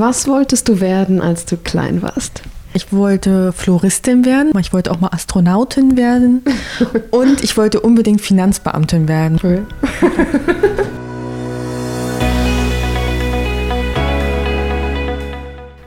Was wolltest du werden, als du klein warst? Ich wollte Floristin werden, ich wollte auch mal Astronautin werden und ich wollte unbedingt Finanzbeamtin werden. Cool.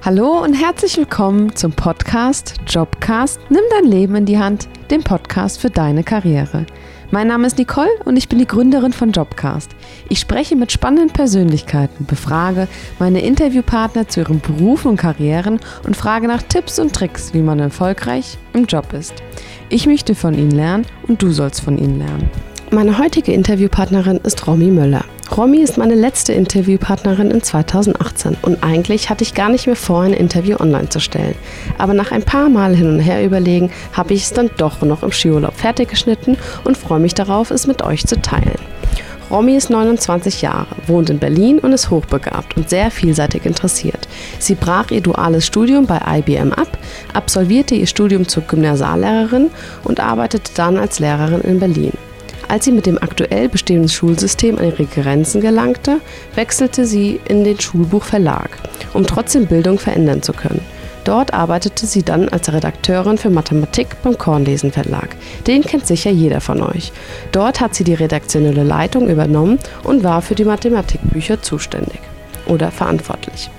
Hallo und herzlich willkommen zum Podcast Jobcast Nimm dein Leben in die Hand, dem Podcast für deine Karriere. Mein Name ist Nicole und ich bin die Gründerin von Jobcast. Ich spreche mit spannenden Persönlichkeiten, befrage meine Interviewpartner zu ihren Berufen und Karrieren und frage nach Tipps und Tricks, wie man erfolgreich im Job ist. Ich möchte von ihnen lernen und du sollst von ihnen lernen. Meine heutige Interviewpartnerin ist Romy Möller. Romy ist meine letzte Interviewpartnerin in 2018 und eigentlich hatte ich gar nicht mehr vor, ein Interview online zu stellen. Aber nach ein paar Mal hin und her überlegen, habe ich es dann doch noch im Skiurlaub fertig geschnitten und freue mich darauf, es mit euch zu teilen. Romy ist 29 Jahre, wohnt in Berlin und ist hochbegabt und sehr vielseitig interessiert. Sie brach ihr duales Studium bei IBM ab, absolvierte ihr Studium zur Gymnasiallehrerin und arbeitete dann als Lehrerin in Berlin. Als sie mit dem aktuell bestehenden Schulsystem an ihre Grenzen gelangte, wechselte sie in den Schulbuchverlag, um trotzdem Bildung verändern zu können. Dort arbeitete sie dann als Redakteurin für Mathematik beim Kornlesen Verlag. Den kennt sicher jeder von euch. Dort hat sie die redaktionelle Leitung übernommen und war für die Mathematikbücher zuständig oder verantwortlich.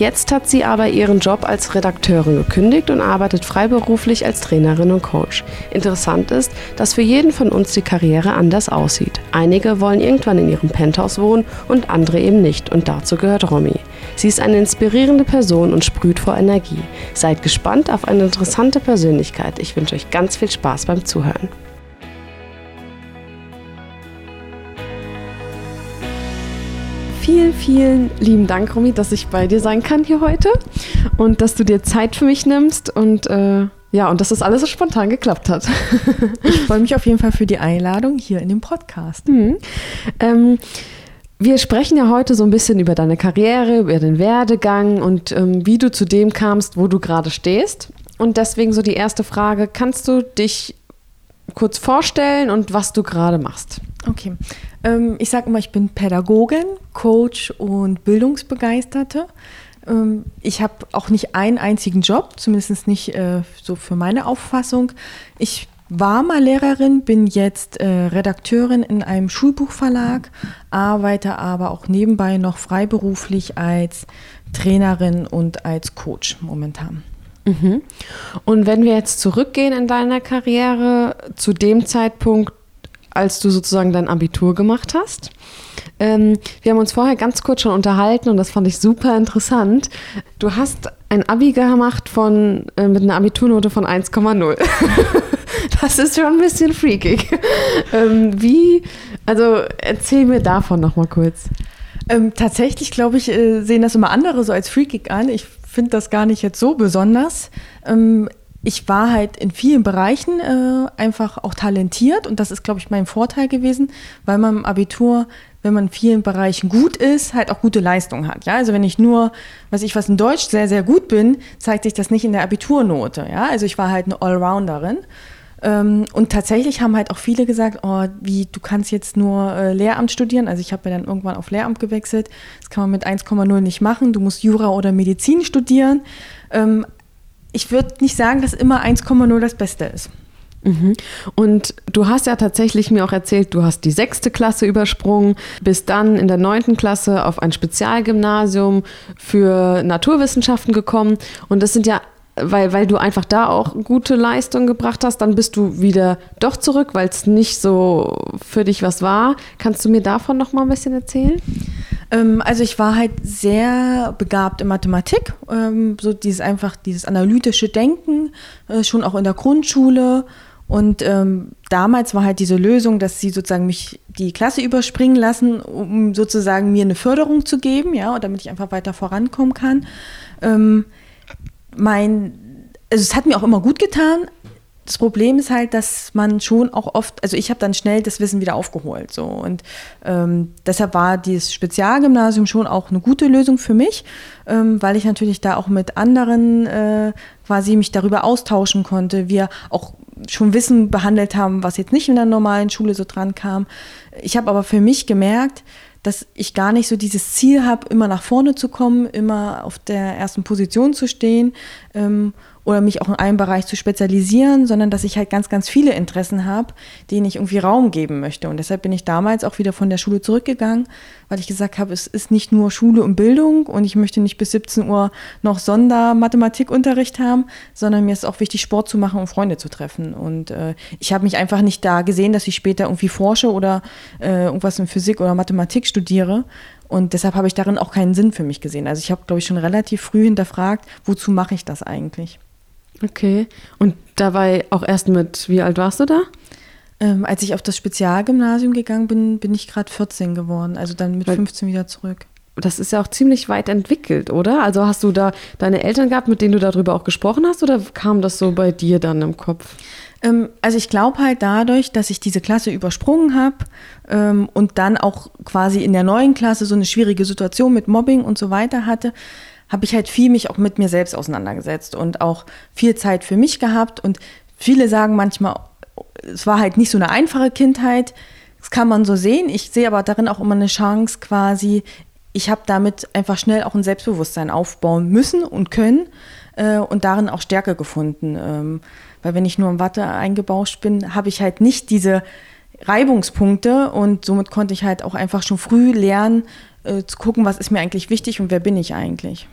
Jetzt hat sie aber ihren Job als Redakteurin gekündigt und arbeitet freiberuflich als Trainerin und Coach. Interessant ist, dass für jeden von uns die Karriere anders aussieht. Einige wollen irgendwann in ihrem Penthouse wohnen und andere eben nicht und dazu gehört Romy. Sie ist eine inspirierende Person und sprüht vor Energie. Seid gespannt auf eine interessante Persönlichkeit. Ich wünsche euch ganz viel Spaß beim Zuhören. Vielen, vielen lieben Dank, Romy, dass ich bei dir sein kann hier heute und dass du dir Zeit für mich nimmst und äh, ja, und dass das alles so spontan geklappt hat. ich freue mich auf jeden Fall für die Einladung hier in dem Podcast. Mhm. Ähm, wir sprechen ja heute so ein bisschen über deine Karriere, über den Werdegang und ähm, wie du zu dem kamst, wo du gerade stehst. Und deswegen so die erste Frage, kannst du dich kurz vorstellen und was du gerade machst? Okay. Ähm, ich sage immer, ich bin Pädagogin, Coach und Bildungsbegeisterte. Ähm, ich habe auch nicht einen einzigen Job, zumindest nicht äh, so für meine Auffassung. Ich war mal Lehrerin, bin jetzt äh, Redakteurin in einem Schulbuchverlag, arbeite aber auch nebenbei noch freiberuflich als Trainerin und als Coach momentan. Mhm. Und wenn wir jetzt zurückgehen in deiner Karriere zu dem Zeitpunkt, als du sozusagen dein Abitur gemacht hast. Ähm, wir haben uns vorher ganz kurz schon unterhalten und das fand ich super interessant. Du hast ein Abi gemacht von, äh, mit einer Abiturnote von 1,0. das ist schon ein bisschen freakig. Ähm, wie, also erzähl mir davon nochmal kurz. Ähm, tatsächlich, glaube ich, äh, sehen das immer andere so als freakig an. Ich finde das gar nicht jetzt so besonders. Ähm, ich war halt in vielen Bereichen äh, einfach auch talentiert und das ist, glaube ich, mein Vorteil gewesen, weil man im Abitur, wenn man in vielen Bereichen gut ist, halt auch gute Leistung hat. Ja, also wenn ich nur, weiß ich was in Deutsch sehr, sehr gut bin, zeigt sich das nicht in der Abiturnote. Ja, also ich war halt eine Allrounderin. Ähm, und tatsächlich haben halt auch viele gesagt, oh, wie, du kannst jetzt nur äh, Lehramt studieren. Also ich habe ja dann irgendwann auf Lehramt gewechselt. Das kann man mit 1,0 nicht machen. Du musst Jura oder Medizin studieren. Ähm, ich würde nicht sagen, dass immer 1,0 das Beste ist. Mhm. Und du hast ja tatsächlich mir auch erzählt, du hast die sechste Klasse übersprungen, bist dann in der neunten Klasse auf ein Spezialgymnasium für Naturwissenschaften gekommen. Und das sind ja, weil, weil du einfach da auch gute Leistungen gebracht hast, dann bist du wieder doch zurück, weil es nicht so für dich was war. Kannst du mir davon noch mal ein bisschen erzählen? Ähm, also ich war halt sehr begabt in Mathematik, ähm, so dieses einfach dieses analytische Denken, äh, schon auch in der Grundschule. Und ähm, damals war halt diese Lösung, dass sie sozusagen mich die Klasse überspringen lassen, um sozusagen mir eine Förderung zu geben, ja, und damit ich einfach weiter vorankommen kann. Ähm, mein, also es hat mir auch immer gut getan, das Problem ist halt, dass man schon auch oft, also ich habe dann schnell das Wissen wieder aufgeholt. So. Und ähm, deshalb war dieses Spezialgymnasium schon auch eine gute Lösung für mich, ähm, weil ich natürlich da auch mit anderen äh, quasi mich darüber austauschen konnte. Wir auch schon Wissen behandelt haben, was jetzt nicht in der normalen Schule so dran kam. Ich habe aber für mich gemerkt, dass ich gar nicht so dieses Ziel habe, immer nach vorne zu kommen, immer auf der ersten Position zu stehen ähm, oder mich auch in einem Bereich zu spezialisieren, sondern dass ich halt ganz, ganz viele Interessen habe, denen ich irgendwie Raum geben möchte. Und deshalb bin ich damals auch wieder von der Schule zurückgegangen, weil ich gesagt habe, es ist nicht nur Schule und Bildung und ich möchte nicht bis 17 Uhr noch Sondermathematikunterricht haben, sondern mir ist auch wichtig, Sport zu machen und Freunde zu treffen. Und äh, ich habe mich einfach nicht da gesehen, dass ich später irgendwie forsche oder äh, irgendwas in Physik oder Mathematik studiere. Und deshalb habe ich darin auch keinen Sinn für mich gesehen. Also ich habe, glaube ich, schon relativ früh hinterfragt, wozu mache ich das eigentlich? Okay. Und dabei auch erst mit, wie alt warst du da? Ähm, als ich auf das Spezialgymnasium gegangen bin, bin ich gerade 14 geworden, also dann mit Weil, 15 wieder zurück. Das ist ja auch ziemlich weit entwickelt, oder? Also hast du da deine Eltern gehabt, mit denen du darüber auch gesprochen hast, oder kam das so bei dir dann im Kopf? Ähm, also ich glaube halt dadurch, dass ich diese Klasse übersprungen habe ähm, und dann auch quasi in der neuen Klasse so eine schwierige Situation mit Mobbing und so weiter hatte, habe ich halt viel mich auch mit mir selbst auseinandergesetzt und auch viel Zeit für mich gehabt. Und viele sagen manchmal, es war halt nicht so eine einfache Kindheit. Das kann man so sehen. Ich sehe aber darin auch immer eine Chance quasi. Ich habe damit einfach schnell auch ein Selbstbewusstsein aufbauen müssen und können äh, und darin auch Stärke gefunden. Ähm, weil wenn ich nur im Watte eingebauscht bin, habe ich halt nicht diese Reibungspunkte und somit konnte ich halt auch einfach schon früh lernen, äh, zu gucken, was ist mir eigentlich wichtig und wer bin ich eigentlich.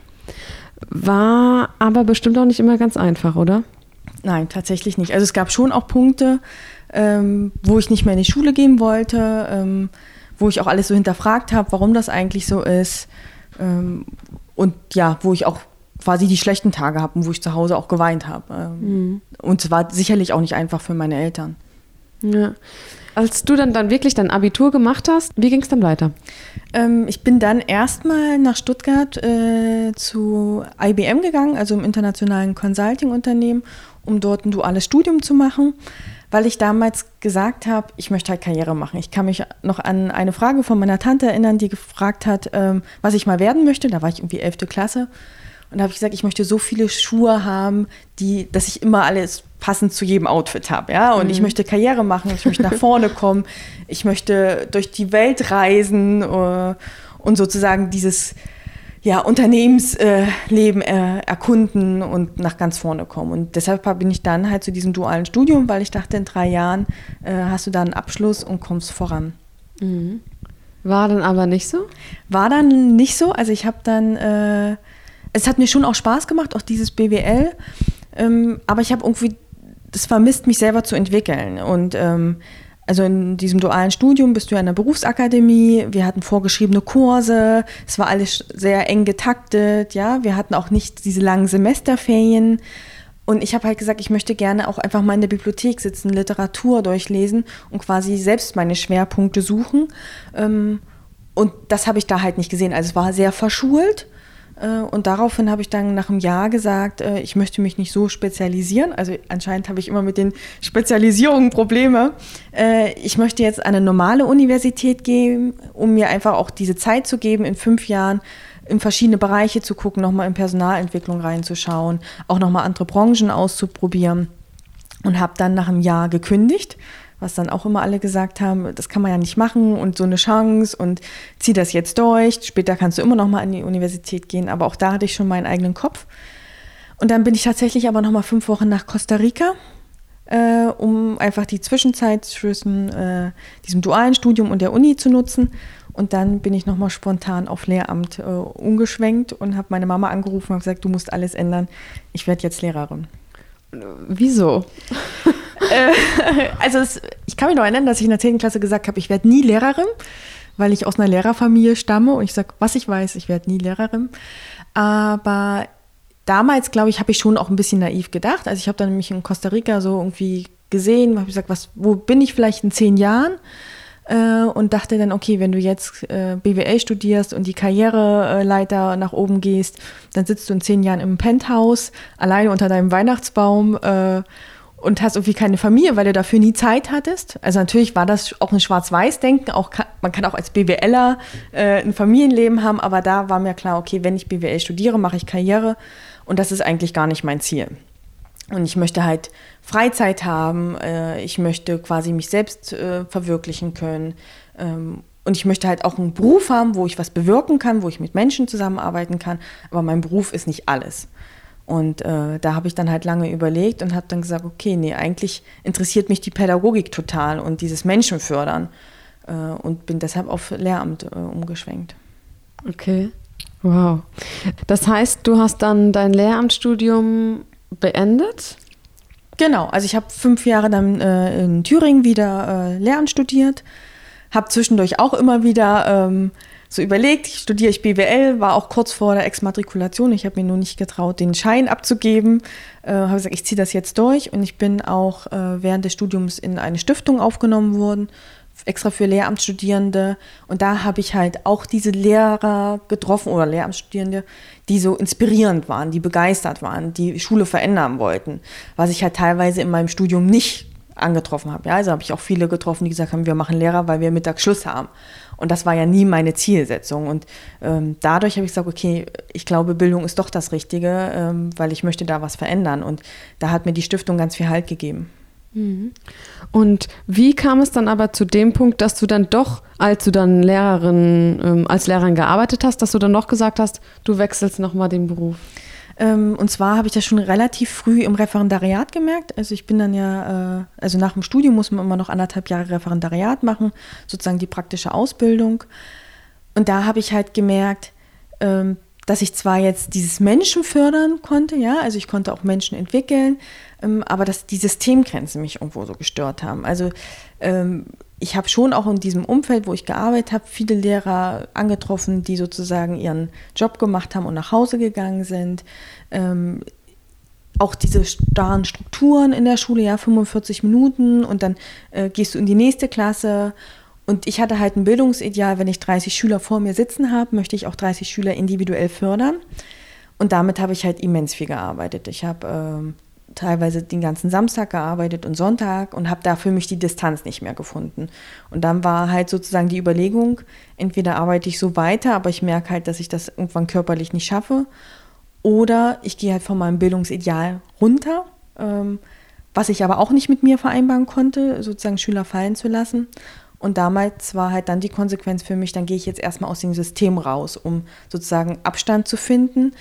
War aber bestimmt auch nicht immer ganz einfach, oder? Nein, tatsächlich nicht. Also es gab schon auch Punkte, ähm, wo ich nicht mehr in die Schule gehen wollte, ähm, wo ich auch alles so hinterfragt habe, warum das eigentlich so ist. Ähm, und ja, wo ich auch quasi die schlechten Tage habe und wo ich zu Hause auch geweint habe. Ähm, mhm. Und es war sicherlich auch nicht einfach für meine Eltern. Ja. Als du dann, dann wirklich dein Abitur gemacht hast, wie ging es dann weiter? Ähm, ich bin dann erstmal nach Stuttgart äh, zu IBM gegangen, also im internationalen Consulting-Unternehmen, um dort ein duales Studium zu machen, weil ich damals gesagt habe, ich möchte halt Karriere machen. Ich kann mich noch an eine Frage von meiner Tante erinnern, die gefragt hat, ähm, was ich mal werden möchte. Da war ich irgendwie 11. Klasse. Und da habe ich gesagt, ich möchte so viele Schuhe haben, die, dass ich immer alles passend zu jedem Outfit habe. Ja? Und mhm. ich möchte Karriere machen, ich möchte nach vorne kommen, ich möchte durch die Welt reisen uh, und sozusagen dieses ja, Unternehmensleben äh, erkunden und nach ganz vorne kommen. Und deshalb bin ich dann halt zu diesem dualen Studium, weil ich dachte, in drei Jahren äh, hast du da einen Abschluss und kommst voran. Mhm. War dann aber nicht so? War dann nicht so. Also ich habe dann äh, es hat mir schon auch Spaß gemacht, auch dieses BWL. Ähm, aber ich habe irgendwie das vermisst, mich selber zu entwickeln. Und ähm, also in diesem dualen Studium bist du ja in der Berufsakademie, wir hatten vorgeschriebene Kurse, es war alles sehr eng getaktet, ja, wir hatten auch nicht diese langen Semesterferien. Und ich habe halt gesagt, ich möchte gerne auch einfach mal in der Bibliothek sitzen, Literatur durchlesen und quasi selbst meine Schwerpunkte suchen. Ähm, und das habe ich da halt nicht gesehen. Also es war sehr verschult. Äh, und daraufhin habe ich dann nach einem Jahr gesagt, äh, ich möchte mich nicht so spezialisieren. Also anscheinend habe ich immer mit den Spezialisierungen Probleme. Äh, ich möchte jetzt an eine normale Universität gehen, um mir einfach auch diese Zeit zu geben, in fünf Jahren in verschiedene Bereiche zu gucken, nochmal in Personalentwicklung reinzuschauen, auch nochmal andere Branchen auszuprobieren. Und habe dann nach einem Jahr gekündigt was dann auch immer alle gesagt haben, das kann man ja nicht machen und so eine Chance und zieh das jetzt durch. Später kannst du immer noch mal an die Universität gehen, aber auch da hatte ich schon meinen eigenen Kopf. Und dann bin ich tatsächlich aber noch mal fünf Wochen nach Costa Rica, äh, um einfach die Zwischenzeit zwischen äh, diesem dualen Studium und der Uni zu nutzen. Und dann bin ich noch mal spontan auf Lehramt äh, umgeschwenkt und habe meine Mama angerufen und gesagt, du musst alles ändern. Ich werde jetzt Lehrerin. Wieso? Äh, also es, ich kann mich noch erinnern, dass ich in der 10. Klasse gesagt habe, ich werde nie Lehrerin, weil ich aus einer Lehrerfamilie stamme und ich sage, was ich weiß, ich werde nie Lehrerin. Aber damals, glaube ich, habe ich schon auch ein bisschen naiv gedacht. Also ich habe dann nämlich in Costa Rica so irgendwie gesehen, habe gesagt, was, wo bin ich vielleicht in zehn Jahren? Äh, und dachte dann, okay, wenn du jetzt äh, BWL studierst und die Karriereleiter nach oben gehst, dann sitzt du in zehn Jahren im Penthouse, alleine unter deinem Weihnachtsbaum äh, und hast irgendwie keine Familie, weil du dafür nie Zeit hattest. Also natürlich war das auch ein Schwarz-Weiß-Denken. Auch man kann auch als BWLer äh, ein Familienleben haben, aber da war mir klar, okay, wenn ich BWL studiere, mache ich Karriere und das ist eigentlich gar nicht mein Ziel. Und ich möchte halt Freizeit haben, äh, ich möchte quasi mich selbst äh, verwirklichen können. Ähm, Und ich möchte halt auch einen Beruf haben, wo ich was bewirken kann, wo ich mit Menschen zusammenarbeiten kann. Aber mein Beruf ist nicht alles. Und äh, da habe ich dann halt lange überlegt und habe dann gesagt, okay, nee, eigentlich interessiert mich die Pädagogik total und dieses Menschenfördern. Äh, und bin deshalb auf Lehramt äh, umgeschwenkt. Okay. Wow. Das heißt, du hast dann dein Lehramtsstudium beendet? Genau, also ich habe fünf Jahre dann äh, in Thüringen wieder äh, Lehramt studiert, habe zwischendurch auch immer wieder ähm, so überlegt, studiere ich BWL, war auch kurz vor der Exmatrikulation. Ich habe mir nur nicht getraut, den Schein abzugeben. Äh, habe gesagt, ich ziehe das jetzt durch und ich bin auch äh, während des Studiums in eine Stiftung aufgenommen worden extra für Lehramtsstudierende. Und da habe ich halt auch diese Lehrer getroffen oder Lehramtsstudierende, die so inspirierend waren, die begeistert waren, die Schule verändern wollten, was ich halt teilweise in meinem Studium nicht angetroffen habe. Ja, also habe ich auch viele getroffen, die gesagt haben, wir machen Lehrer, weil wir Mittag Schluss haben. Und das war ja nie meine Zielsetzung. Und ähm, dadurch habe ich gesagt, okay, ich glaube, Bildung ist doch das Richtige, ähm, weil ich möchte da was verändern. Und da hat mir die Stiftung ganz viel Halt gegeben. Mhm. Und wie kam es dann aber zu dem Punkt, dass du dann doch, als du dann Lehrerin, ähm, als Lehrerin gearbeitet hast, dass du dann doch gesagt hast, du wechselst nochmal den Beruf? Ähm, und zwar habe ich das schon relativ früh im Referendariat gemerkt. Also ich bin dann ja, äh, also nach dem Studium muss man immer noch anderthalb Jahre Referendariat machen, sozusagen die praktische Ausbildung. Und da habe ich halt gemerkt, ähm, dass ich zwar jetzt dieses Menschen fördern konnte, ja, also ich konnte auch Menschen entwickeln, ähm, aber dass die Systemgrenzen mich irgendwo so gestört haben. Also ähm, ich habe schon auch in diesem Umfeld, wo ich gearbeitet habe, viele Lehrer angetroffen, die sozusagen ihren Job gemacht haben und nach Hause gegangen sind. Ähm, auch diese starren Strukturen in der Schule, ja, 45 Minuten und dann äh, gehst du in die nächste Klasse und ich hatte halt ein Bildungsideal, wenn ich 30 Schüler vor mir sitzen habe, möchte ich auch 30 Schüler individuell fördern. Und damit habe ich halt immens viel gearbeitet. Ich habe ähm, teilweise den ganzen Samstag gearbeitet und Sonntag und habe da für mich die Distanz nicht mehr gefunden. Und dann war halt sozusagen die Überlegung, entweder arbeite ich so weiter, aber ich merke halt, dass ich das irgendwann körperlich nicht schaffe, oder ich gehe halt von meinem Bildungsideal runter, ähm, was ich aber auch nicht mit mir vereinbaren konnte, sozusagen Schüler fallen zu lassen. Und damals war halt dann die Konsequenz für mich, dann gehe ich jetzt erstmal aus dem System raus, um sozusagen Abstand zu finden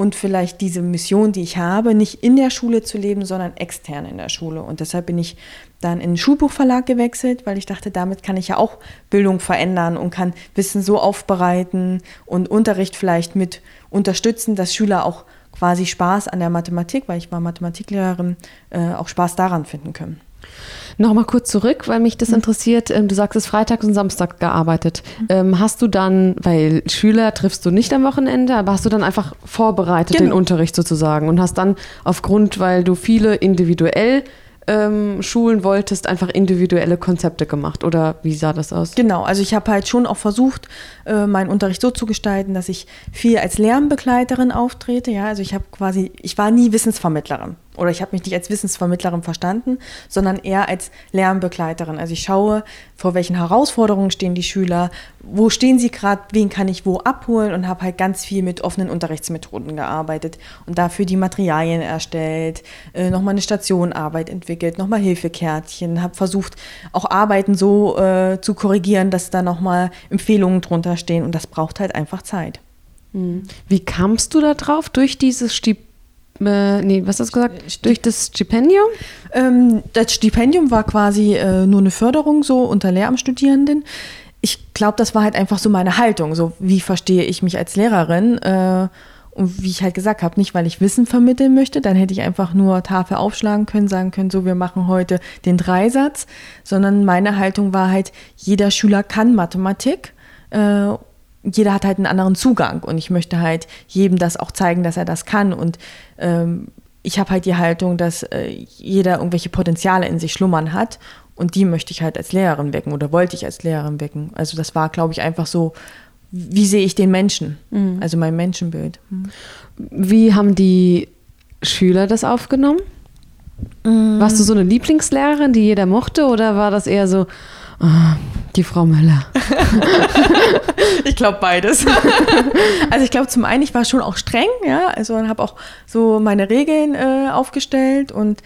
und vielleicht diese Mission, die ich habe, nicht in der Schule zu leben, sondern extern in der Schule. Und deshalb bin ich dann in den Schulbuchverlag gewechselt, weil ich dachte, damit kann ich ja auch Bildung verändern und kann Wissen so aufbereiten und Unterricht vielleicht mit unterstützen, dass Schüler auch quasi Spaß an der Mathematik, weil ich war Mathematiklehrerin, äh, auch Spaß daran finden können. Nochmal kurz zurück, weil mich das mhm. interessiert. Ähm, du sagst, es ist Freitag und Samstag gearbeitet. Mhm. Hast du dann, weil Schüler triffst du nicht am Wochenende, aber hast du dann einfach vorbereitet genau. den Unterricht sozusagen und hast dann aufgrund, weil du viele individuell ähm, schulen wolltest, einfach individuelle Konzepte gemacht oder wie sah das aus? Genau, also ich habe halt schon auch versucht, äh, meinen Unterricht so zu gestalten, dass ich viel als Lernbegleiterin auftrete. Ja, also ich habe quasi, ich war nie Wissensvermittlerin oder ich habe mich nicht als Wissensvermittlerin verstanden, sondern eher als Lernbegleiterin. Also ich schaue, vor welchen Herausforderungen stehen die Schüler, wo stehen sie gerade, wen kann ich wo abholen und habe halt ganz viel mit offenen Unterrichtsmethoden gearbeitet und dafür die Materialien erstellt, äh, nochmal eine Stationarbeit entwickelt, nochmal Hilfekärtchen, habe versucht, auch Arbeiten so äh, zu korrigieren, dass da nochmal Empfehlungen drunter stehen und das braucht halt einfach Zeit. Hm. Wie kamst du da drauf? Durch dieses Stipendium? Äh, nee, was hast du gesagt? Äh, Durch das Stipendium? Ähm, das Stipendium war quasi äh, nur eine Förderung so unter Lehramtsstudierenden. Ich glaube, das war halt einfach so meine Haltung. So, wie verstehe ich mich als Lehrerin? Äh, und wie ich halt gesagt habe, nicht weil ich Wissen vermitteln möchte, dann hätte ich einfach nur Tafel aufschlagen können, sagen können, so, wir machen heute den Dreisatz, sondern meine Haltung war halt, jeder Schüler kann Mathematik äh, jeder hat halt einen anderen Zugang und ich möchte halt jedem das auch zeigen, dass er das kann. Und ähm, ich habe halt die Haltung, dass äh, jeder irgendwelche Potenziale in sich schlummern hat und die möchte ich halt als Lehrerin wecken oder wollte ich als Lehrerin wecken. Also das war, glaube ich, einfach so, wie sehe ich den Menschen, mhm. also mein Menschenbild. Mhm. Wie haben die Schüler das aufgenommen? Mhm. Warst du so eine Lieblingslehrerin, die jeder mochte oder war das eher so, oh, die Frau Müller. ich glaube beides. also ich glaube zum einen, ich war schon auch streng, ja, also habe auch so meine Regeln äh, aufgestellt und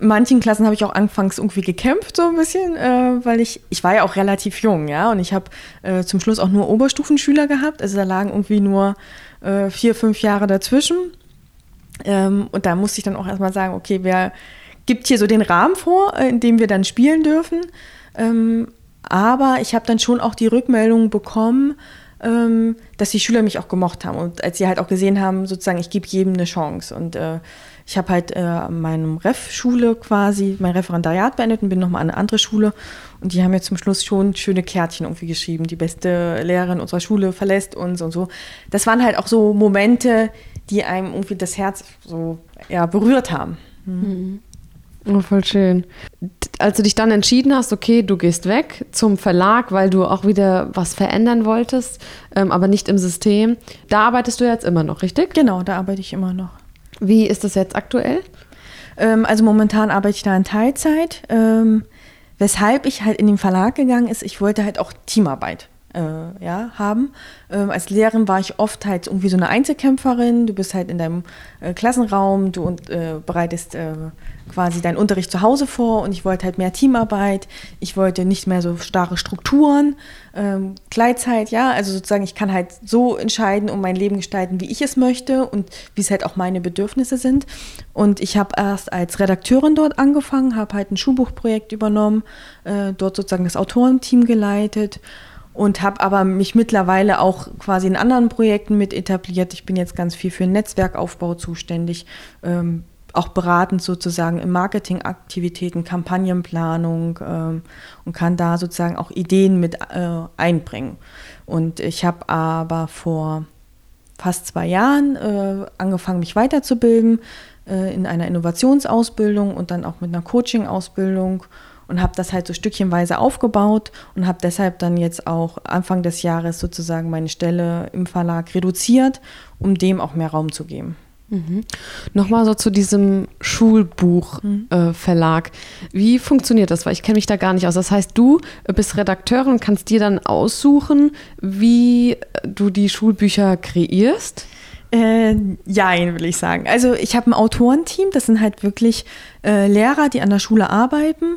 In manchen Klassen habe ich auch anfangs irgendwie gekämpft, so ein bisschen, äh, weil ich, ich war ja auch relativ jung, ja, und ich habe äh, zum Schluss auch nur Oberstufenschüler gehabt, also da lagen irgendwie nur äh, vier, fünf Jahre dazwischen. Ähm, und da musste ich dann auch erstmal sagen, okay, wer gibt hier so den Rahmen vor, äh, in dem wir dann spielen dürfen. Ähm, aber ich habe dann schon auch die Rückmeldung bekommen, ähm, dass die Schüler mich auch gemocht haben und als sie halt auch gesehen haben, sozusagen, ich gebe jedem eine Chance. Und äh, ich habe halt äh, an meinem Ref-Schule quasi mein Referendariat beendet und bin nochmal an eine andere Schule. Und die haben mir zum Schluss schon schöne Kärtchen irgendwie geschrieben. Die beste Lehrerin unserer Schule verlässt uns und so. Das waren halt auch so Momente, die einem irgendwie das Herz so ja, berührt haben. Mhm. Oh, voll schön. Als du dich dann entschieden hast, okay, du gehst weg zum Verlag, weil du auch wieder was verändern wolltest, ähm, aber nicht im System, da arbeitest du jetzt immer noch, richtig? Genau, da arbeite ich immer noch. Wie ist das jetzt aktuell? Ähm, also momentan arbeite ich da in Teilzeit. Ähm, weshalb ich halt in den Verlag gegangen ist, ich wollte halt auch Teamarbeit äh, ja, haben. Ähm, als Lehrerin war ich oft halt irgendwie so eine Einzelkämpferin. Du bist halt in deinem äh, Klassenraum, du äh, bereitest äh, quasi deinen Unterricht zu Hause vor und ich wollte halt mehr Teamarbeit. Ich wollte nicht mehr so starre Strukturen, ähm, Gleitzeit, ja, also sozusagen ich kann halt so entscheiden und mein Leben gestalten, wie ich es möchte und wie es halt auch meine Bedürfnisse sind. Und ich habe erst als Redakteurin dort angefangen, habe halt ein Schulbuchprojekt übernommen, äh, dort sozusagen das Autorenteam geleitet und habe aber mich mittlerweile auch quasi in anderen Projekten mit etabliert. Ich bin jetzt ganz viel für Netzwerkaufbau zuständig, ähm, auch beratend sozusagen in Marketingaktivitäten, Kampagnenplanung ähm, und kann da sozusagen auch Ideen mit äh, einbringen. Und ich habe aber vor fast zwei Jahren äh, angefangen, mich weiterzubilden äh, in einer Innovationsausbildung und dann auch mit einer Coaching-Ausbildung und habe das halt so stückchenweise aufgebaut und habe deshalb dann jetzt auch Anfang des Jahres sozusagen meine Stelle im Verlag reduziert, um dem auch mehr Raum zu geben. Mhm. Nochmal so zu diesem Schulbuchverlag. Mhm. Äh, Wie funktioniert das? Weil ich kenne mich da gar nicht aus. Das heißt, du bist Redakteurin und kannst dir dann aussuchen, wie du die Schulbücher kreierst? Äh, jein, will ich sagen. Also ich habe ein Autorenteam, das sind halt wirklich äh, Lehrer, die an der Schule arbeiten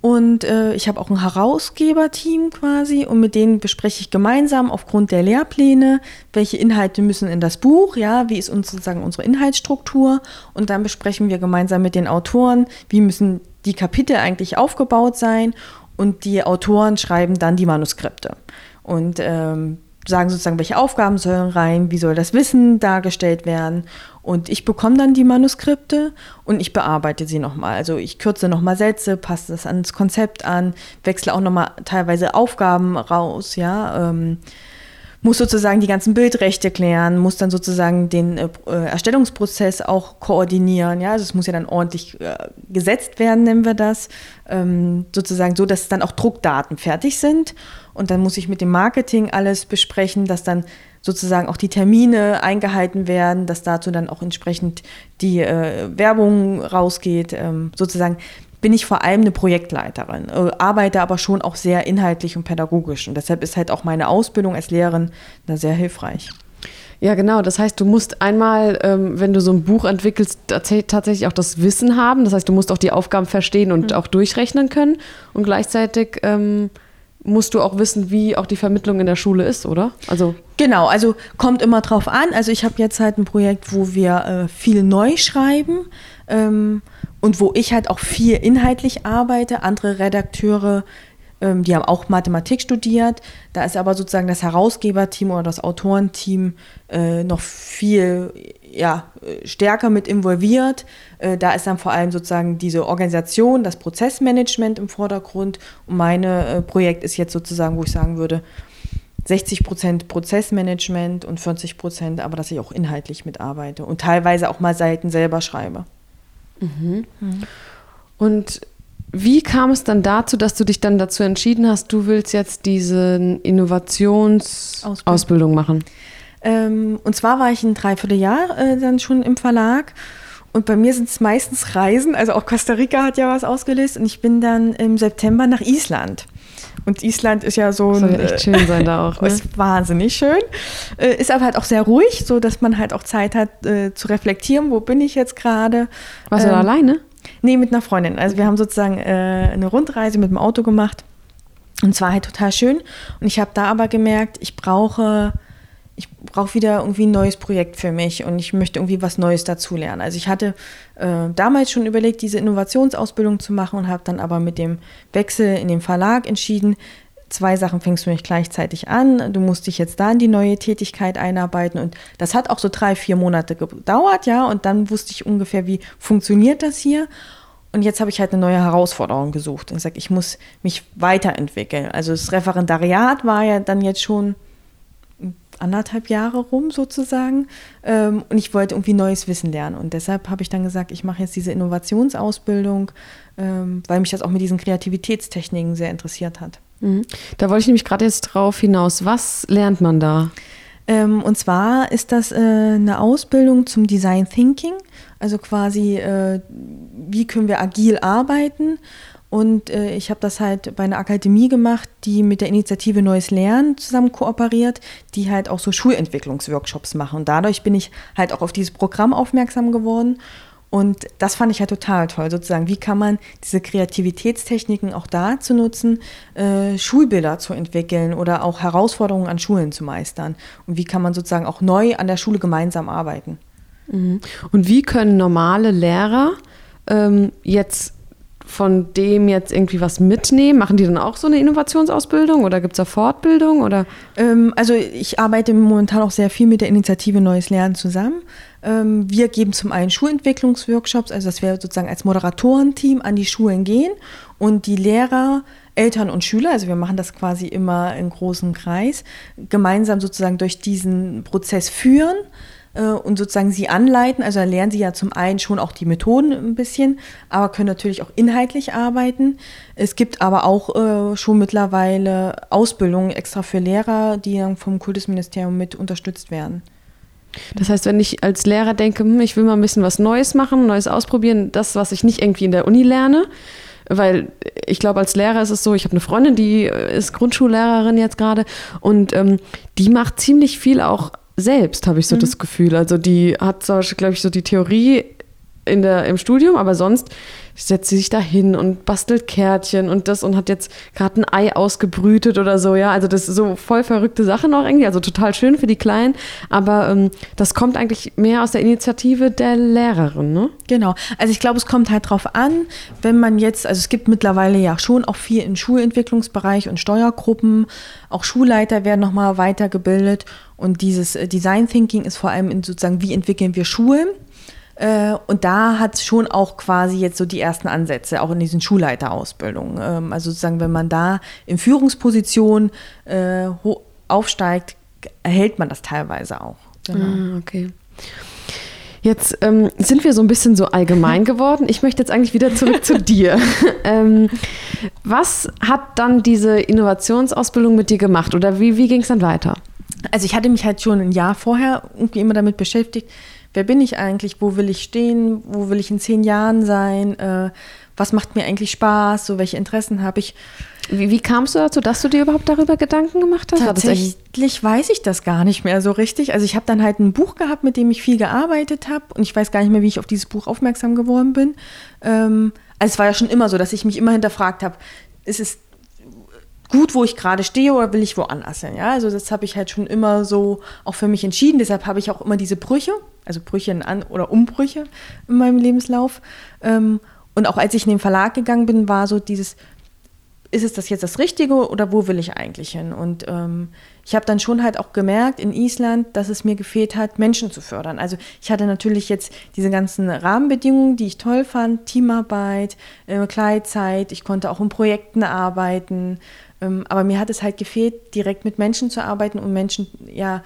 und äh, ich habe auch ein Herausgeberteam quasi und mit denen bespreche ich gemeinsam aufgrund der Lehrpläne, welche Inhalte müssen in das Buch, ja, wie ist uns sozusagen unsere Inhaltsstruktur und dann besprechen wir gemeinsam mit den Autoren, wie müssen die Kapitel eigentlich aufgebaut sein und die Autoren schreiben dann die Manuskripte. Und ähm, sagen sozusagen, welche Aufgaben sollen rein, wie soll das Wissen dargestellt werden. Und ich bekomme dann die Manuskripte und ich bearbeite sie nochmal. Also ich kürze nochmal Sätze, passe das ans Konzept an, wechsle auch nochmal teilweise Aufgaben raus, ja. Ähm, muss sozusagen die ganzen Bildrechte klären, muss dann sozusagen den äh, Erstellungsprozess auch koordinieren. Ja, also es muss ja dann ordentlich äh, gesetzt werden, nennen wir das, ähm, sozusagen so, dass dann auch Druckdaten fertig sind. Und dann muss ich mit dem Marketing alles besprechen, dass dann sozusagen auch die Termine eingehalten werden, dass dazu dann auch entsprechend die äh, Werbung rausgeht. Ähm, sozusagen bin ich vor allem eine Projektleiterin, äh, arbeite aber schon auch sehr inhaltlich und pädagogisch. Und deshalb ist halt auch meine Ausbildung als Lehrerin da sehr hilfreich. Ja, genau. Das heißt, du musst einmal, ähm, wenn du so ein Buch entwickelst, tatsächlich auch das Wissen haben. Das heißt, du musst auch die Aufgaben verstehen und mhm. auch durchrechnen können. Und gleichzeitig ähm, musst du auch wissen, wie auch die Vermittlung in der Schule ist, oder? Also genau, also kommt immer drauf an. Also ich habe jetzt halt ein Projekt, wo wir äh, viel neu schreiben ähm, und wo ich halt auch viel inhaltlich arbeite. Andere Redakteure, ähm, die haben auch Mathematik studiert. Da ist aber sozusagen das Herausgeberteam oder das Autorenteam äh, noch viel ja, stärker mit involviert. Äh, da ist dann vor allem sozusagen diese Organisation, das Prozessmanagement im Vordergrund. Und mein äh, Projekt ist jetzt sozusagen, wo ich sagen würde, 60 Prozent Prozessmanagement und 40 Prozent, aber dass ich auch inhaltlich mitarbeite und teilweise auch mal Seiten selber schreibe. Mhm. Mhm. Und wie kam es dann dazu, dass du dich dann dazu entschieden hast, du willst jetzt diese Innovationsausbildung machen? Ähm, und zwar war ich ein Dreivierteljahr äh, dann schon im Verlag. Und bei mir sind es meistens Reisen, also auch Costa Rica hat ja was ausgelöst. Und ich bin dann im September nach Island. Und Island ist ja so Soll ein, echt schön sein da auch. Ne? Ist wahnsinnig schön. Äh, ist aber halt auch sehr ruhig, so dass man halt auch Zeit hat äh, zu reflektieren, wo bin ich jetzt gerade. Warst ähm, du da alleine? Nee, mit einer Freundin. Also wir haben sozusagen äh, eine Rundreise mit dem Auto gemacht. Und zwar halt total schön. Und ich habe da aber gemerkt, ich brauche, ich brauche wieder irgendwie ein neues Projekt für mich und ich möchte irgendwie was Neues dazulernen. Also ich hatte äh, damals schon überlegt, diese Innovationsausbildung zu machen und habe dann aber mit dem Wechsel in den Verlag entschieden, zwei Sachen fängst du nicht gleichzeitig an. Du musst dich jetzt da in die neue Tätigkeit einarbeiten. Und das hat auch so drei, vier Monate gedauert, ja. Und dann wusste ich ungefähr, wie funktioniert das hier. Und jetzt habe ich halt eine neue Herausforderung gesucht. Und sage, ich muss mich weiterentwickeln. Also das Referendariat war ja dann jetzt schon anderthalb Jahre rum sozusagen. Ähm, und ich wollte irgendwie neues Wissen lernen. Und deshalb habe ich dann gesagt, ich mache jetzt diese Innovationsausbildung, ähm, weil mich das auch mit diesen Kreativitätstechniken sehr interessiert hat. Mhm. Da wollte ich nämlich gerade jetzt drauf hinaus. Was lernt man da? Ähm, und zwar ist das äh, eine Ausbildung zum Design Thinking, also quasi, äh, wie können wir agil arbeiten. Und äh, ich habe das halt bei einer Akademie gemacht, die mit der Initiative Neues Lernen zusammen kooperiert, die halt auch so Schulentwicklungsworkshops machen. Und dadurch bin ich halt auch auf dieses Programm aufmerksam geworden und das fand ich ja total toll, sozusagen. Wie kann man diese Kreativitätstechniken auch dazu nutzen, äh, Schulbilder zu entwickeln oder auch Herausforderungen an Schulen zu meistern? Und wie kann man sozusagen auch neu an der Schule gemeinsam arbeiten? Mhm. Und wie können normale Lehrer ähm, jetzt von dem jetzt irgendwie was mitnehmen? Machen die dann auch so eine Innovationsausbildung oder gibt es da Fortbildung? Oder? Ähm, also ich arbeite momentan auch sehr viel mit der Initiative Neues Lernen zusammen. Ähm, wir geben zum einen Schulentwicklungsworkshops, also dass wir sozusagen als Moderatorenteam an die Schulen gehen und die Lehrer, Eltern und Schüler, also wir machen das quasi immer im großen Kreis, gemeinsam sozusagen durch diesen Prozess führen und sozusagen sie anleiten. Also lernen sie ja zum einen schon auch die Methoden ein bisschen, aber können natürlich auch inhaltlich arbeiten. Es gibt aber auch äh, schon mittlerweile Ausbildungen extra für Lehrer, die dann vom Kultusministerium mit unterstützt werden. Das heißt, wenn ich als Lehrer denke, hm, ich will mal ein bisschen was Neues machen, Neues ausprobieren, das, was ich nicht irgendwie in der Uni lerne, weil ich glaube, als Lehrer ist es so, ich habe eine Freundin, die ist Grundschullehrerin jetzt gerade und ähm, die macht ziemlich viel auch selbst, habe ich so mhm. das Gefühl. Also die hat, glaube ich, so die Theorie in der, im Studium, aber sonst setzt sie sich da hin und bastelt Kärtchen und das und hat jetzt gerade ein Ei ausgebrütet oder so, ja. Also das ist so voll verrückte Sachen auch irgendwie, also total schön für die Kleinen, aber ähm, das kommt eigentlich mehr aus der Initiative der Lehrerin, ne? Genau. Also ich glaube, es kommt halt drauf an, wenn man jetzt, also es gibt mittlerweile ja schon auch viel im Schulentwicklungsbereich und Steuergruppen, auch Schulleiter werden nochmal weitergebildet und dieses äh, Design Thinking ist vor allem in sozusagen, wie entwickeln wir Schulen? Äh, und da hat es schon auch quasi jetzt so die ersten Ansätze, auch in diesen Schulleiterausbildungen. Ähm, also sozusagen, wenn man da in Führungsposition äh, aufsteigt, erhält man das teilweise auch. Genau. Ah, okay. Jetzt ähm, sind wir so ein bisschen so allgemein geworden. Ich möchte jetzt eigentlich wieder zurück zu dir. ähm, was hat dann diese Innovationsausbildung mit dir gemacht oder wie, wie ging es dann weiter? Also ich hatte mich halt schon ein Jahr vorher irgendwie immer damit beschäftigt, wer bin ich eigentlich, wo will ich stehen, wo will ich in zehn Jahren sein, äh, was macht mir eigentlich Spaß, so welche Interessen habe ich. Wie, wie, kamst du dazu, dass du dir überhaupt darüber Gedanken gemacht hast? Tatsächlich weiß ich das gar nicht mehr so richtig. Also ich habe dann halt ein Buch gehabt, mit dem ich viel gearbeitet habe und ich weiß gar nicht mehr, wie ich auf dieses Buch aufmerksam geworden bin. Ähm, also es war ja schon immer so, dass ich mich immer hinterfragt habe, ist es gut, wo ich gerade stehe oder will ich woanders hin? Ja, also das habe ich halt schon immer so auch für mich entschieden. Deshalb habe ich auch immer diese Brüche, also Brüche in oder Umbrüche in meinem Lebenslauf. Ähm, und auch als ich in den Verlag gegangen bin, war so dieses, ist es das jetzt das Richtige oder wo will ich eigentlich hin? Und ähm, ich habe dann schon halt auch gemerkt in Island, dass es mir gefehlt hat, Menschen zu fördern. Also ich hatte natürlich jetzt diese ganzen Rahmenbedingungen, die ich toll fand, Teamarbeit, äh, Kleidzeit, ich konnte auch in Projekten arbeiten, aber mir hat es halt gefehlt, direkt mit Menschen zu arbeiten und Menschen ja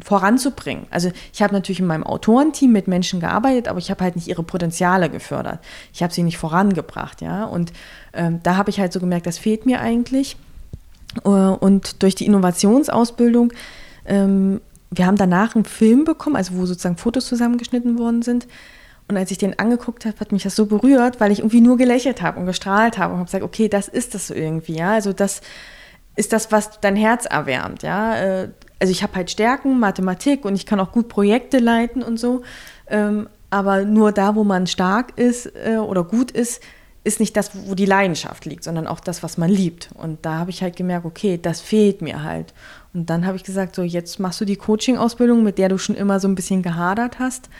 voranzubringen. Also ich habe natürlich in meinem Autorenteam mit Menschen gearbeitet, aber ich habe halt nicht ihre Potenziale gefördert. Ich habe sie nicht vorangebracht, ja. Und ähm, da habe ich halt so gemerkt, das fehlt mir eigentlich. Äh, und durch die Innovationsausbildung, ähm, wir haben danach einen Film bekommen, also wo sozusagen Fotos zusammengeschnitten worden sind. Und als ich den angeguckt habe, hat mich das so berührt, weil ich irgendwie nur gelächelt habe und gestrahlt habe und habe gesagt, okay, das ist das so irgendwie, ja. Also das ist das, was dein Herz erwärmt, ja. Äh, also ich habe halt Stärken, Mathematik und ich kann auch gut Projekte leiten und so. Ähm, Aber nur da, wo man stark ist äh, oder gut ist, ist nicht das, wo die Leidenschaft liegt, sondern auch das, was man liebt. Und da habe ich halt gemerkt, okay, das fehlt mir halt. Und dann habe ich gesagt, so jetzt machst du die Coaching-Ausbildung, mit der du schon immer so ein bisschen gehadert hast.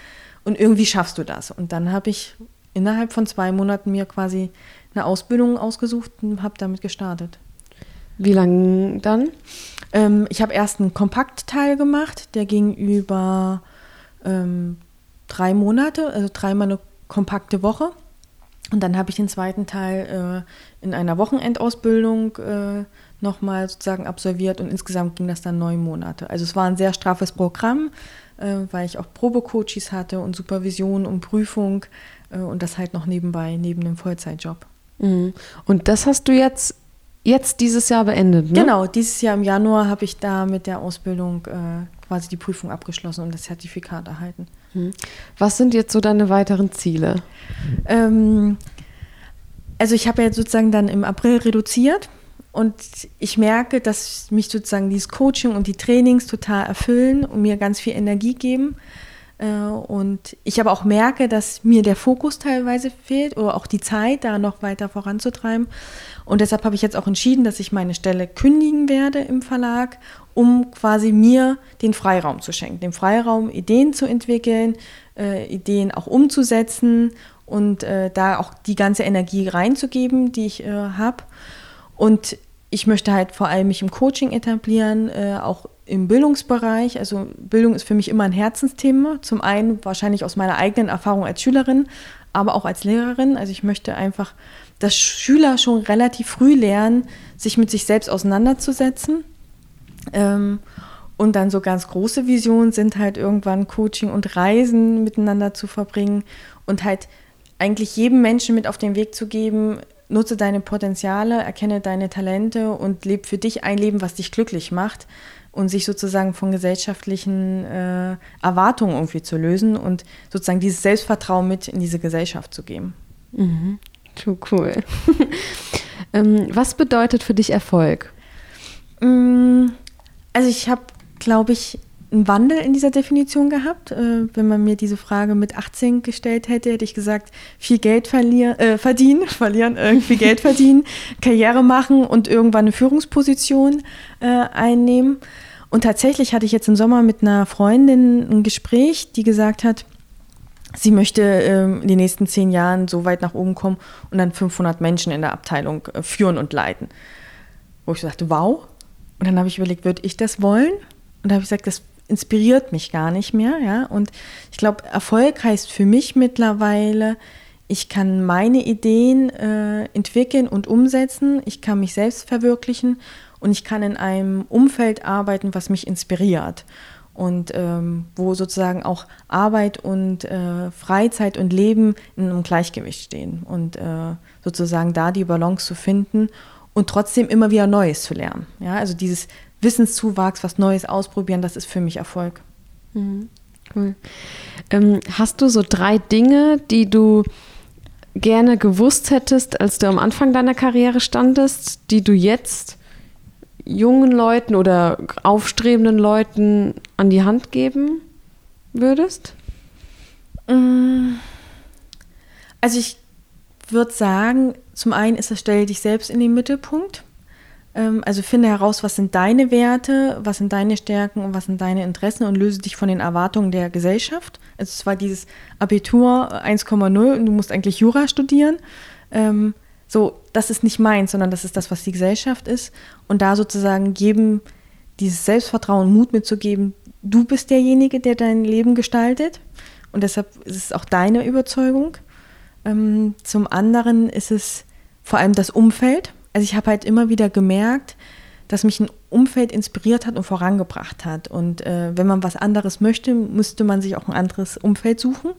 Und irgendwie schaffst du das. Und dann habe ich innerhalb von zwei Monaten mir quasi eine Ausbildung ausgesucht und habe damit gestartet. Wie lange dann? Ähm, ich habe erst einen Kompaktteil gemacht, der ging über ähm, drei Monate, also dreimal eine kompakte Woche. Und dann habe ich den zweiten Teil äh, in einer Wochenendausbildung äh, nochmal sozusagen absolviert und insgesamt ging das dann neun Monate. Also es war ein sehr straffes Programm, weil ich auch Probecoaches hatte und Supervision und Prüfung äh, und das halt noch nebenbei, neben dem Vollzeitjob. Mhm. Und das hast du jetzt, jetzt dieses Jahr beendet, ne? Genau, dieses Jahr im Januar habe ich da mit der Ausbildung äh, quasi die Prüfung abgeschlossen und das Zertifikat erhalten. Mhm. Was sind jetzt so deine weiteren Ziele? Ähm, also ich habe ja sozusagen dann im April reduziert und ich merke, dass mich sozusagen dieses Coaching und die Trainings total erfüllen und mir ganz viel Energie geben. Äh, und ich aber auch merke, dass mir der Fokus teilweise fehlt oder auch die Zeit, da noch weiter voranzutreiben. Und deshalb habe ich jetzt auch entschieden, dass ich meine Stelle kündigen werde im Verlag, um quasi mir den Freiraum zu schenken. Den Freiraum, Ideen zu entwickeln, äh, Ideen auch umzusetzen und äh, da auch die ganze Energie reinzugeben, die ich habe. Und ich möchte halt vor allem mich im Coaching etablieren, äh, auch im Bildungsbereich. Also Bildung ist für mich immer ein Herzensthema. Zum einen wahrscheinlich aus meiner eigenen Erfahrung als Schülerin, aber auch als Lehrerin. Also ich möchte einfach, dass Schüler schon relativ früh lernen, sich mit sich selbst auseinanderzusetzen. Ähm, und dann so ganz große Visionen sind halt irgendwann Coaching und Reisen miteinander zu verbringen und halt eigentlich jedem Menschen mit auf den Weg zu geben, nutze deine Potenziale, erkenne deine Talente und lebe für dich ein Leben, was dich glücklich macht und sich sozusagen von gesellschaftlichen äh, Erwartungen irgendwie zu lösen und sozusagen dieses Selbstvertrauen mit in diese Gesellschaft zu geben. Mhm. Cool. ähm, was bedeutet für dich Erfolg? Mm, also ich habe, glaube ich, einen Wandel in dieser Definition gehabt. Äh, wenn man mir diese Frage mit 18 gestellt hätte, hätte ich gesagt, viel Geld verlieren, äh, verdienen, verlieren, irgendwie Geld verdienen, Karriere machen und irgendwann eine Führungsposition äh, einnehmen. Und tatsächlich hatte ich jetzt im Sommer mit einer Freundin ein Gespräch, die gesagt hat, sie möchte ähm, in den nächsten zehn Jahren so weit nach oben kommen und dann 500 Menschen in der Abteilung äh, führen und leiten. Wo ich sagte, wow. Und dann habe ich überlegt, würde ich das wollen? Und da habe ich gesagt, das inspiriert mich gar nicht mehr. Ja? Und ich glaube, Erfolg heißt für mich mittlerweile, ich kann meine Ideen äh, entwickeln und umsetzen, ich kann mich selbst verwirklichen und ich kann in einem Umfeld arbeiten, was mich inspiriert und ähm, wo sozusagen auch Arbeit und äh, Freizeit und Leben in einem Gleichgewicht stehen und äh, sozusagen da die Balance zu finden und trotzdem immer wieder Neues zu lernen. Ja, also dieses Wissenszuwachs, was Neues ausprobieren, das ist für mich Erfolg. Mhm. Cool. Ähm, hast du so drei Dinge, die du gerne gewusst hättest, als du am Anfang deiner Karriere standest, die du jetzt jungen Leuten oder aufstrebenden Leuten an die Hand geben würdest? Mm. Also ich würde sagen, zum einen ist das Stell dich selbst in den Mittelpunkt. Ähm, also finde heraus, was sind deine Werte, was sind deine Stärken und was sind deine Interessen und löse dich von den Erwartungen der Gesellschaft. Also es war dieses Abitur 1,0 und du musst eigentlich Jura studieren. Ähm, so, das ist nicht meins, sondern das ist das, was die Gesellschaft ist. Und da sozusagen jedem dieses Selbstvertrauen, Mut mitzugeben, du bist derjenige, der dein Leben gestaltet. Und deshalb ist es auch deine Überzeugung. Ähm, zum anderen ist es vor allem das Umfeld also ich habe halt immer wieder gemerkt, dass mich ein Umfeld inspiriert hat und vorangebracht hat. Und äh, wenn man was anderes möchte, müsste man sich auch ein anderes Umfeld suchen.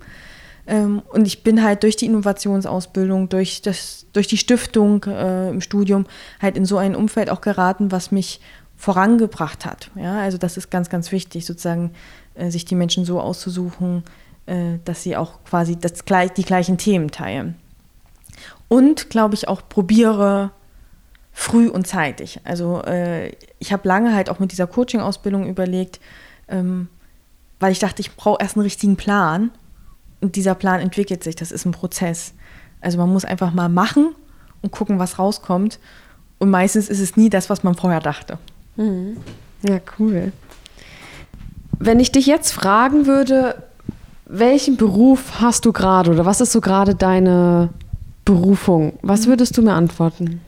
Ähm, und ich bin halt durch die Innovationsausbildung, durch, das, durch die Stiftung äh, im Studium halt in so ein Umfeld auch geraten, was mich vorangebracht hat. Ja, also das ist ganz, ganz wichtig, sozusagen äh, sich die Menschen so auszusuchen, äh, dass sie auch quasi das, die gleichen Themen teilen. Und, glaube ich, auch probiere, früh und zeitig. Also äh, ich habe lange halt auch mit dieser Coaching-Ausbildung überlegt, ähm, weil ich dachte, ich brauche erst einen richtigen Plan. Und dieser Plan entwickelt sich, das ist ein Prozess. Also man muss einfach mal machen und gucken, was rauskommt. Und meistens ist es nie das, was man vorher dachte. Mhm. Ja, cool. Wenn ich dich jetzt fragen würde, welchen Beruf hast du gerade oder was ist so gerade deine Berufung? Was mhm. würdest du mir antworten?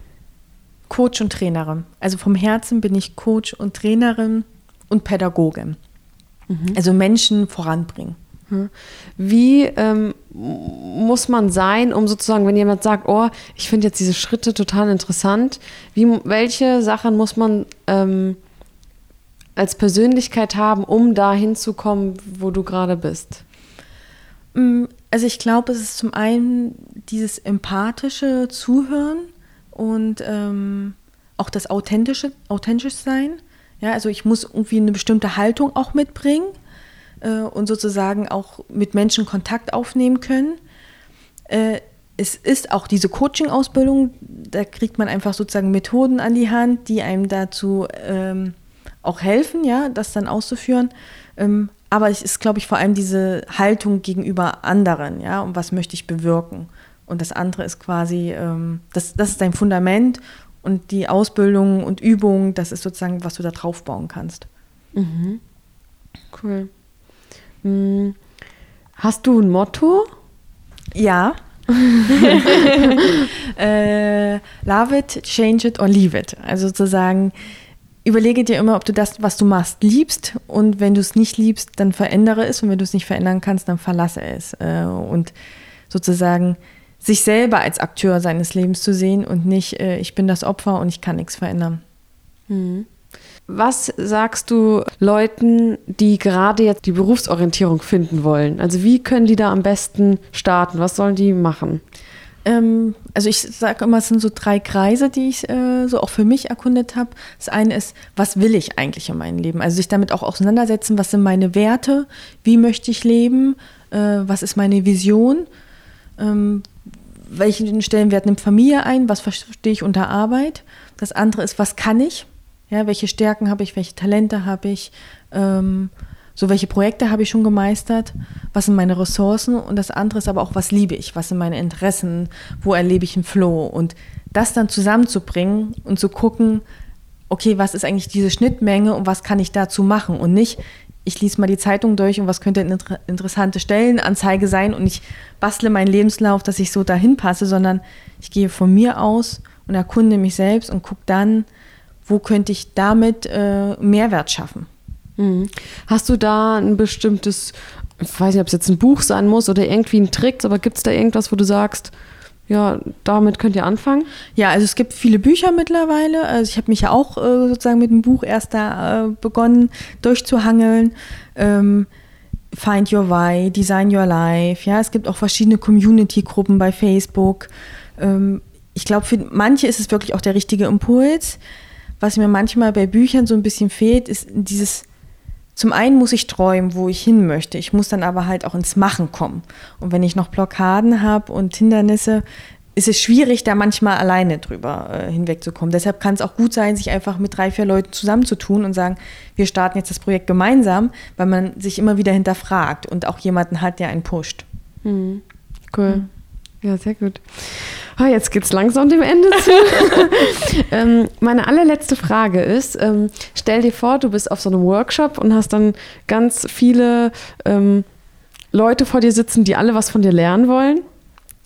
Coach und Trainerin. Also vom Herzen bin ich Coach und Trainerin und Pädagogin. Mhm. Also Menschen voranbringen. Hm. Wie ähm, muss man sein, um sozusagen, wenn jemand sagt, oh, ich finde jetzt diese Schritte total interessant, wie, welche Sachen muss man ähm, als Persönlichkeit haben, um da hinzukommen, wo du gerade bist? Mm, also ich glaube, es ist zum einen dieses empathische Zuhören und ähm, auch das authentische, authentisch sein. Ja, also ich muss irgendwie eine bestimmte Haltung auch mitbringen äh, und sozusagen auch mit Menschen Kontakt aufnehmen können. Äh, es ist auch diese Coaching-Ausbildung, da kriegt man einfach sozusagen Methoden an die Hand, die einem dazu ähm, auch helfen, ja, das dann auszuführen. Ähm, aber es ist, glaube ich, vor allem diese Haltung gegenüber anderen, ja, und was möchte ich bewirken. Und das andere ist quasi, ähm, das, das ist dein Fundament und die Ausbildung und Übung, das ist sozusagen, was du da drauf bauen kannst. Mhm. Cool. Hm. Hast du ein Motto? Ja. äh, love it, change it or leave it. Also sozusagen, überlege dir immer, ob du das, was du machst, liebst. Und wenn du es nicht liebst, dann verändere es. Und wenn du es nicht verändern kannst, dann verlasse es. Äh, und sozusagen sich selber als Akteur seines Lebens zu sehen und nicht, äh, ich bin das Opfer und ich kann nichts verändern. Mhm. Was sagst du Leuten, die gerade jetzt die Berufsorientierung finden wollen? Also wie können die da am besten starten? Was sollen die machen? Ähm, also ich sage immer, es sind so drei Kreise, die ich äh, so auch für mich erkundet habe. Das eine ist, was will ich eigentlich in meinem Leben? Also sich damit auch auseinandersetzen, was sind meine Werte? Wie möchte ich leben? Äh, was ist meine Vision? Ähm, welchen Stellenwert nimmt Familie ein? Was verstehe ich unter Arbeit? Das andere ist, was kann ich? Ja, welche Stärken habe ich, welche Talente habe ich, ähm, so welche Projekte habe ich schon gemeistert, was sind meine Ressourcen? Und das andere ist aber auch, was liebe ich, was sind meine Interessen, wo erlebe ich einen Flow? Und das dann zusammenzubringen und zu gucken, okay, was ist eigentlich diese Schnittmenge und was kann ich dazu machen? Und nicht, ich lese mal die Zeitung durch und was könnte eine inter interessante Stellenanzeige sein und ich bastle meinen Lebenslauf, dass ich so dahin passe, sondern ich gehe von mir aus und erkunde mich selbst und gucke dann, wo könnte ich damit äh, Mehrwert schaffen. Mhm. Hast du da ein bestimmtes, ich weiß nicht, ob es jetzt ein Buch sein muss oder irgendwie ein Trick, aber gibt es da irgendwas, wo du sagst, ja, damit könnt ihr anfangen? Ja, also es gibt viele Bücher mittlerweile. Also ich habe mich ja auch äh, sozusagen mit dem Buch erst da äh, begonnen durchzuhangeln. Ähm, Find Your Why, Design Your Life. Ja, es gibt auch verschiedene Community-Gruppen bei Facebook. Ähm, ich glaube, für manche ist es wirklich auch der richtige Impuls. Was mir manchmal bei Büchern so ein bisschen fehlt, ist dieses, zum einen muss ich träumen, wo ich hin möchte. Ich muss dann aber halt auch ins Machen kommen. Und wenn ich noch Blockaden habe und Hindernisse, ist es schwierig, da manchmal alleine drüber äh, hinwegzukommen. Deshalb kann es auch gut sein, sich einfach mit drei, vier Leuten zusammenzutun und sagen, wir starten jetzt das Projekt gemeinsam, weil man sich immer wieder hinterfragt und auch jemanden hat, der einen pusht. Mhm. Cool. Mhm. Ja, sehr gut. Oh, jetzt geht es langsam dem Ende zu. ähm, meine allerletzte Frage ist, ähm, stell dir vor, du bist auf so einem Workshop und hast dann ganz viele ähm, Leute vor dir sitzen, die alle was von dir lernen wollen.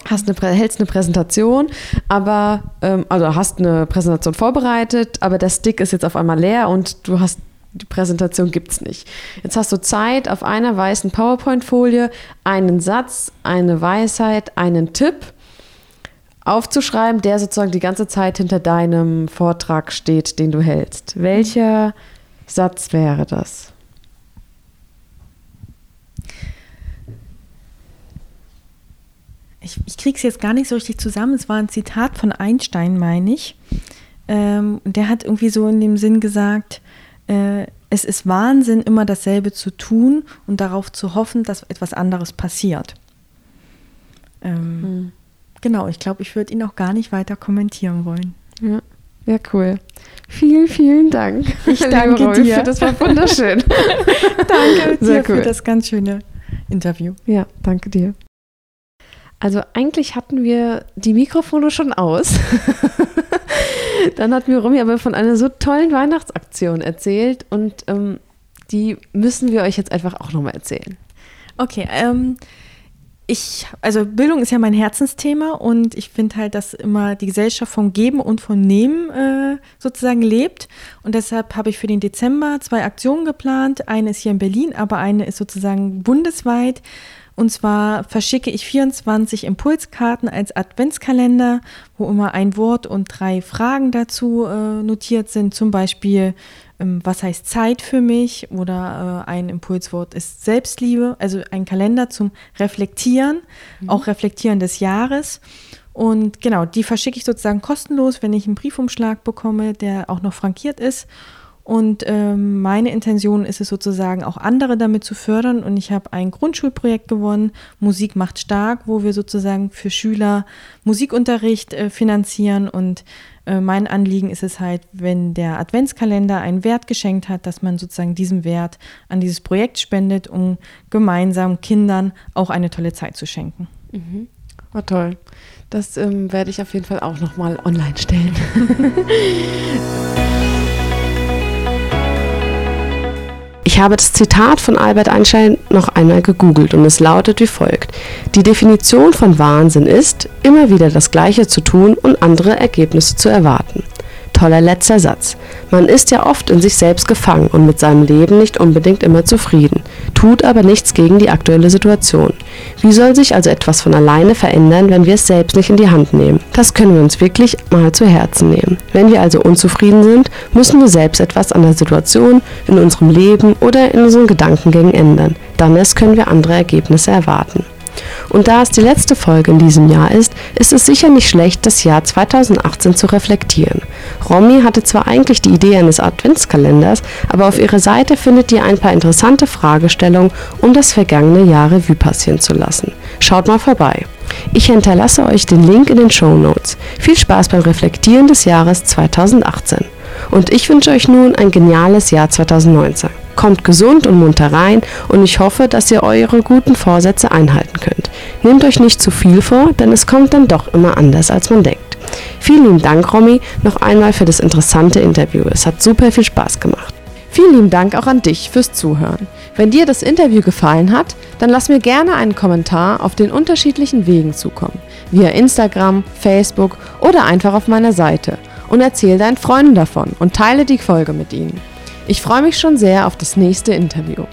Hast eine, hältst eine Präsentation, aber ähm, also hast eine Präsentation vorbereitet, aber der Stick ist jetzt auf einmal leer und du hast die Präsentation gibt es nicht. Jetzt hast du Zeit, auf einer weißen PowerPoint-Folie einen Satz, eine Weisheit, einen Tipp aufzuschreiben, der sozusagen die ganze Zeit hinter deinem Vortrag steht, den du hältst. Welcher Satz wäre das? Ich, ich kriege es jetzt gar nicht so richtig zusammen. Es war ein Zitat von Einstein, meine ich. Ähm, der hat irgendwie so in dem Sinn gesagt, äh, es ist Wahnsinn, immer dasselbe zu tun und darauf zu hoffen, dass etwas anderes passiert. Ähm, hm. Genau, ich glaube, ich würde ihn auch gar nicht weiter kommentieren wollen. Ja, ja cool. Vielen, vielen Dank. Ich danke dir. Das war wunderschön. danke Sehr dir cool. für das ganz schöne Interview. Ja, danke dir. Also eigentlich hatten wir die Mikrofone schon aus. Dann hat mir Romy aber von einer so tollen Weihnachtsaktion erzählt und ähm, die müssen wir euch jetzt einfach auch nochmal erzählen. Okay, ähm, ich, also Bildung ist ja mein Herzensthema und ich finde halt, dass immer die Gesellschaft vom Geben und von Nehmen äh, sozusagen lebt. Und deshalb habe ich für den Dezember zwei Aktionen geplant. Eine ist hier in Berlin, aber eine ist sozusagen bundesweit. Und zwar verschicke ich 24 Impulskarten als Adventskalender, wo immer ein Wort und drei Fragen dazu äh, notiert sind. Zum Beispiel, was heißt Zeit für mich? Oder äh, ein Impulswort ist Selbstliebe. Also ein Kalender zum Reflektieren, mhm. auch Reflektieren des Jahres. Und genau, die verschicke ich sozusagen kostenlos, wenn ich einen Briefumschlag bekomme, der auch noch frankiert ist. Und ähm, meine Intention ist es sozusagen auch andere damit zu fördern. Und ich habe ein Grundschulprojekt gewonnen, Musik macht stark, wo wir sozusagen für Schüler Musikunterricht äh, finanzieren. Und äh, mein Anliegen ist es halt, wenn der Adventskalender einen Wert geschenkt hat, dass man sozusagen diesen Wert an dieses Projekt spendet, um gemeinsam Kindern auch eine tolle Zeit zu schenken. Mhm. War toll. Das ähm, werde ich auf jeden Fall auch nochmal online stellen. Ich habe das Zitat von Albert Einstein noch einmal gegoogelt und es lautet wie folgt. Die Definition von Wahnsinn ist, immer wieder das Gleiche zu tun und andere Ergebnisse zu erwarten toller letzter Satz. Man ist ja oft in sich selbst gefangen und mit seinem Leben nicht unbedingt immer zufrieden, tut aber nichts gegen die aktuelle Situation. Wie soll sich also etwas von alleine verändern, wenn wir es selbst nicht in die Hand nehmen? Das können wir uns wirklich mal zu Herzen nehmen. Wenn wir also unzufrieden sind, müssen wir selbst etwas an der Situation, in unserem Leben oder in unseren Gedankengängen ändern. Dann erst können wir andere Ergebnisse erwarten. Und da es die letzte Folge in diesem Jahr ist, ist es sicher nicht schlecht, das Jahr 2018 zu reflektieren. Romy hatte zwar eigentlich die Idee eines Adventskalenders, aber auf ihrer Seite findet ihr ein paar interessante Fragestellungen, um das vergangene Jahr Revue passieren zu lassen. Schaut mal vorbei. Ich hinterlasse euch den Link in den Show Notes. Viel Spaß beim Reflektieren des Jahres 2018. Und ich wünsche euch nun ein geniales Jahr 2019. Kommt gesund und munter rein und ich hoffe, dass ihr eure guten Vorsätze einhalten könnt. Nehmt euch nicht zu viel vor, denn es kommt dann doch immer anders, als man denkt. Vielen lieben Dank, Romy, noch einmal für das interessante Interview. Es hat super viel Spaß gemacht. Vielen lieben Dank auch an dich fürs Zuhören. Wenn dir das Interview gefallen hat, dann lass mir gerne einen Kommentar auf den unterschiedlichen Wegen zukommen. Via Instagram, Facebook oder einfach auf meiner Seite. Und erzähl deinen Freunden davon und teile die Folge mit ihnen. Ich freue mich schon sehr auf das nächste Interview.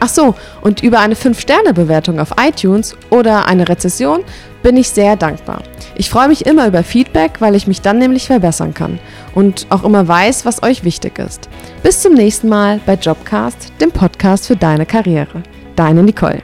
Ach so, und über eine 5-Sterne-Bewertung auf iTunes oder eine Rezession bin ich sehr dankbar. Ich freue mich immer über Feedback, weil ich mich dann nämlich verbessern kann und auch immer weiß, was euch wichtig ist. Bis zum nächsten Mal bei Jobcast, dem Podcast für deine Karriere. Deine Nicole.